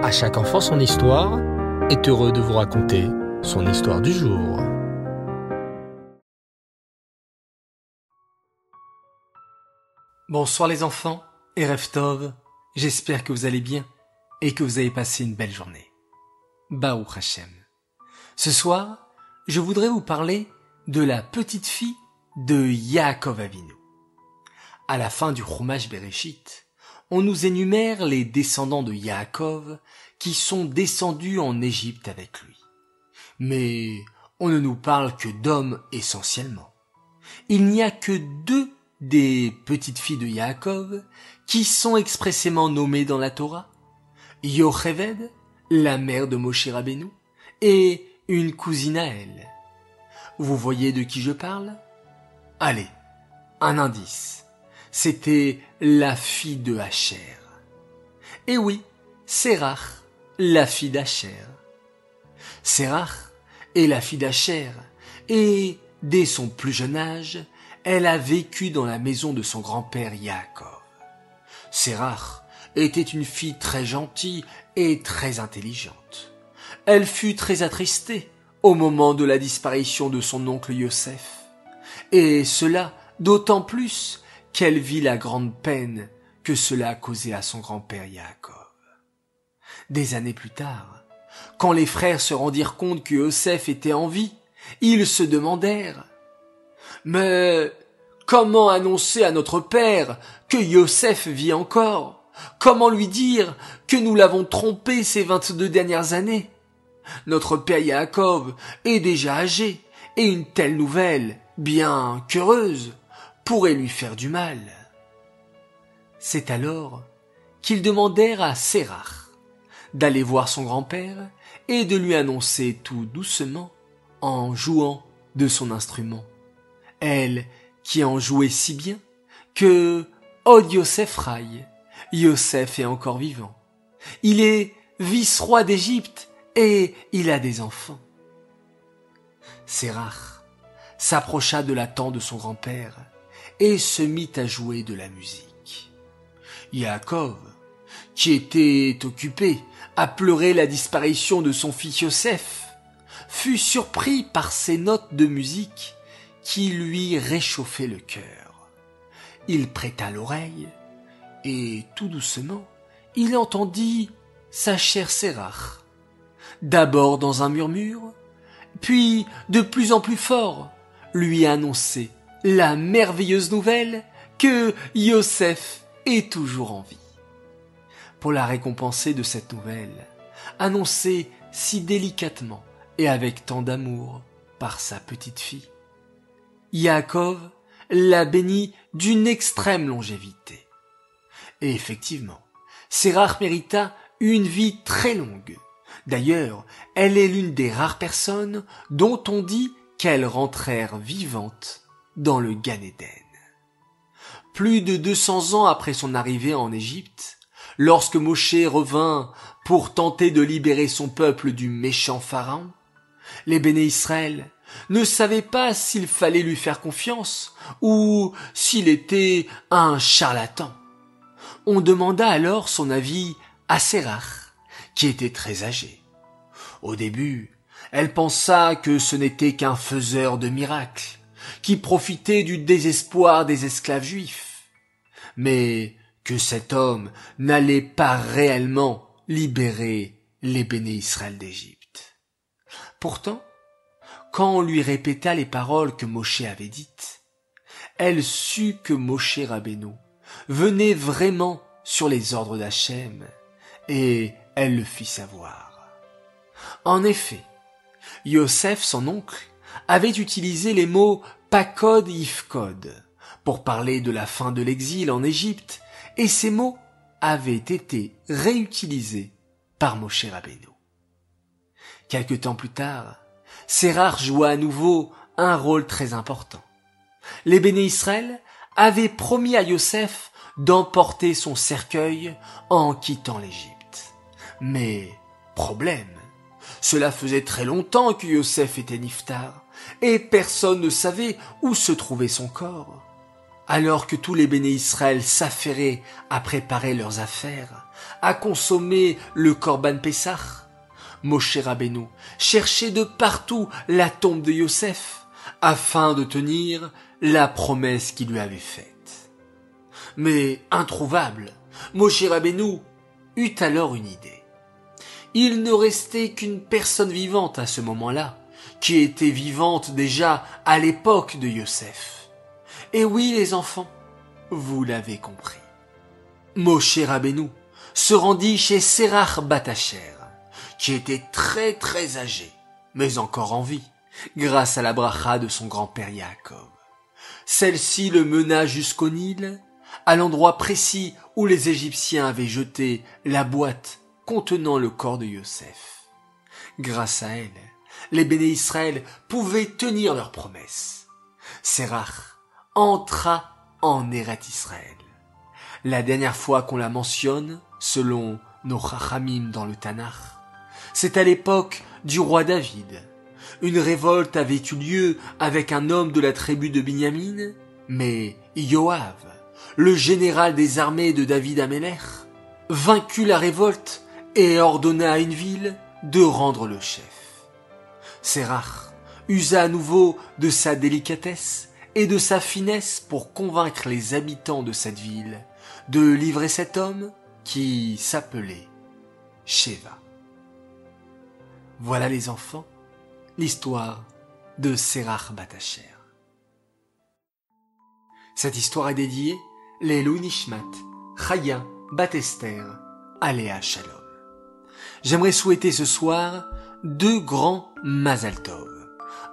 À chaque enfant son histoire est heureux de vous raconter son histoire du jour. Bonsoir les enfants et Reftov, j'espère que vous allez bien et que vous avez passé une belle journée. Baou Hashem. Ce soir, je voudrais vous parler de la petite fille de Yaakov Avinu. À la fin du Chumash Bereshit, on nous énumère les descendants de Yaakov qui sont descendus en Égypte avec lui. Mais on ne nous parle que d'hommes essentiellement. Il n'y a que deux des petites filles de Yaakov qui sont expressément nommées dans la Torah. Yocheved, la mère de Moshe Rabbeinu, et une cousine à elle. Vous voyez de qui je parle? Allez, un indice c'était la fille de Hacher. Et oui, Sérach, la fille d'Hacher. Sérach est la fille d'Hacher, et dès son plus jeune âge, elle a vécu dans la maison de son grand-père Yaakov. Sérach était une fille très gentille et très intelligente. Elle fut très attristée au moment de la disparition de son oncle Yosef, et cela d'autant plus qu'elle vit la grande peine que cela a causé à son grand-père Yaakov. Des années plus tard, quand les frères se rendirent compte que Yosef était en vie, ils se demandèrent Mais comment annoncer à notre père que Yosef vit encore? Comment lui dire que nous l'avons trompé ces vingt-deux dernières années? Notre père Yaakov est déjà âgé, et une telle nouvelle, bien qu'heureuse, pourrait lui faire du mal. C'est alors qu'ils demandèrent à Sérach d'aller voir son grand-père et de lui annoncer tout doucement en jouant de son instrument. Elle qui en jouait si bien que, oh Yosef Yosef est encore vivant. Il est vice-roi d'Égypte et il a des enfants. Sérach s'approcha de la tente de son grand-père et se mit à jouer de la musique. Yaakov, qui était occupé à pleurer la disparition de son fils Yosef, fut surpris par ces notes de musique qui lui réchauffaient le cœur. Il prêta l'oreille, et tout doucement, il entendit sa chère Sérach, d'abord dans un murmure, puis de plus en plus fort, lui annoncer la merveilleuse nouvelle que Yosef est toujours en vie. Pour la récompenser de cette nouvelle, annoncée si délicatement et avec tant d'amour par sa petite fille, Yaakov l'a bénie d'une extrême longévité. Et effectivement, Sérach mérita une vie très longue. D'ailleurs, elle est l'une des rares personnes dont on dit qu'elles rentrèrent vivantes dans le Gan Plus de 200 ans après son arrivée en Égypte, lorsque Moshe revint pour tenter de libérer son peuple du méchant pharaon, les béné Israël ne savaient pas s'il fallait lui faire confiance ou s'il était un charlatan. On demanda alors son avis à Sérach, qui était très âgé. Au début, elle pensa que ce n'était qu'un faiseur de miracles, qui profitait du désespoir des esclaves juifs, mais que cet homme n'allait pas réellement libérer les béné Israël d'Égypte. Pourtant, quand on lui répéta les paroles que Moshe avait dites, elle sut que Moshe Rabbeinu venait vraiment sur les ordres d'Hachem, et elle le fit savoir. En effet, Yosef, son oncle, avait utilisé les mots Pakod Ifkod pour parler de la fin de l'exil en Égypte, et ces mots avaient été réutilisés par Moshe Rabbeinu. Quelque temps plus tard, Sérar joua à nouveau un rôle très important. Les béné Israël avaient promis à Yosef d'emporter son cercueil en quittant l'Égypte. Mais, problème, cela faisait très longtemps que Yosef était niftar, et personne ne savait où se trouvait son corps. alors que tous les béné Israël s'affairaient à préparer leurs affaires, à consommer le Korban Pessah, Moshe Rabbeinu cherchait de partout la tombe de Yosef, afin de tenir la promesse qu'il lui avait faite. Mais introuvable, Moshe Rabbeinu eut alors une idée. Il ne restait qu'une personne vivante à ce moment-là, qui était vivante déjà à l'époque de Yosef. Et oui, les enfants, vous l'avez compris. Moshe Rabbeinu se rendit chez Serach Batacher, qui était très très âgé, mais encore en vie, grâce à la bracha de son grand-père Yaakov. Celle-ci le mena jusqu'au Nil, à l'endroit précis où les Égyptiens avaient jeté la boîte contenant le corps de Yosef. Grâce à elle, les béné Israël pouvaient tenir leurs promesses. Serach entra en Eret Israël. La dernière fois qu'on la mentionne, selon nos Chachamim dans le Tanakh, c'est à l'époque du roi David. Une révolte avait eu lieu avec un homme de la tribu de Binyamin, mais Yoav, le général des armées de David Améler, vaincut la révolte et ordonna à une ville de rendre le chef. Sérach usa à nouveau de sa délicatesse et de sa finesse pour convaincre les habitants de cette ville de livrer cet homme qui s'appelait Sheva. Voilà les enfants, l'histoire de Serach Batacher. Cette histoire est dédiée les Nishmat, Chaya, Batester, Aléa Shalom. J'aimerais souhaiter ce soir deux grands Mazal Tov.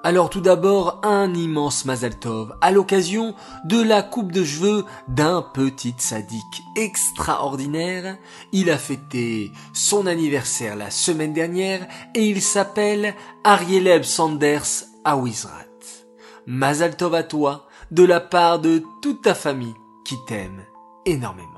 Alors tout d'abord un immense Mazal Tov à l'occasion de la coupe de cheveux d'un petit sadique extraordinaire. Il a fêté son anniversaire la semaine dernière et il s'appelle Arieleb Sanders Awizrat. Mazal Tov à toi de la part de toute ta famille qui t'aime énormément.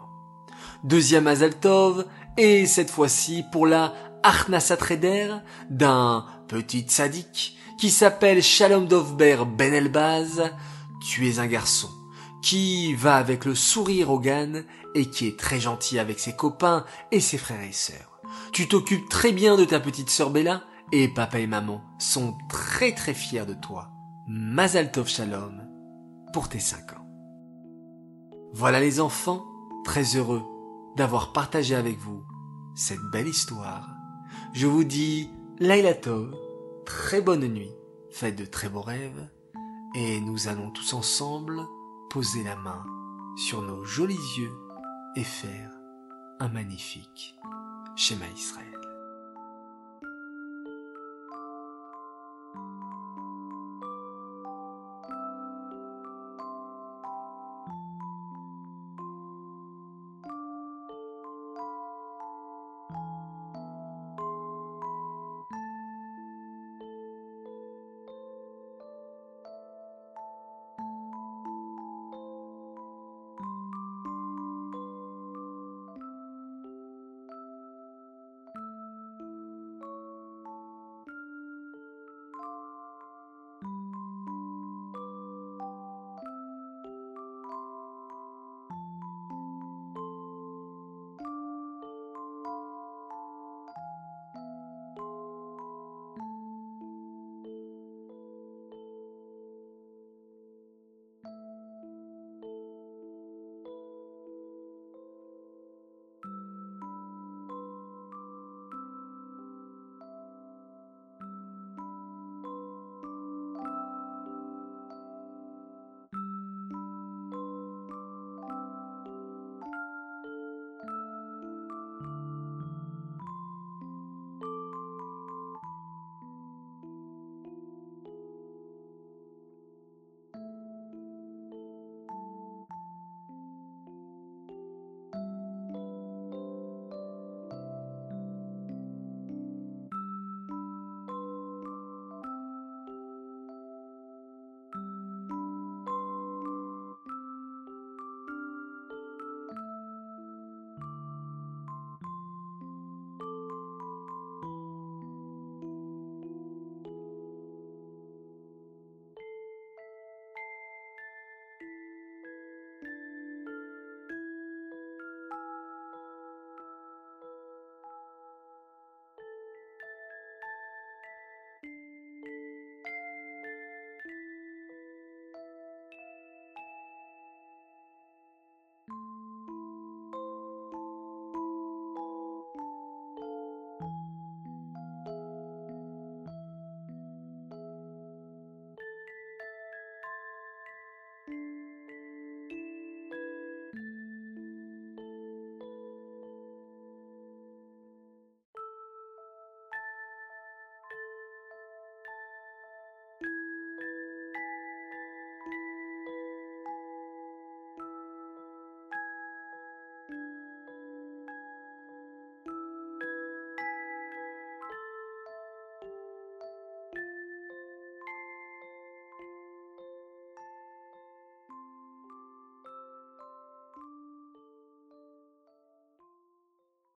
Deuxième Mazal Tov et cette fois-ci pour la Arnasatréder d'un petit sadique qui s'appelle Shalom Dovber Ben Elbaz. Tu es un garçon qui va avec le sourire au GAN et qui est très gentil avec ses copains et ses frères et sœurs. Tu t'occupes très bien de ta petite sœur Bella et papa et maman sont très très fiers de toi. Mazal Tov Shalom pour tes cinq ans. Voilà les enfants, très heureux d'avoir partagé avec vous cette belle histoire. Je vous dis Laila Tov, très bonne nuit, faites de très beaux rêves, et nous allons tous ensemble poser la main sur nos jolis yeux et faire un magnifique schéma Israël.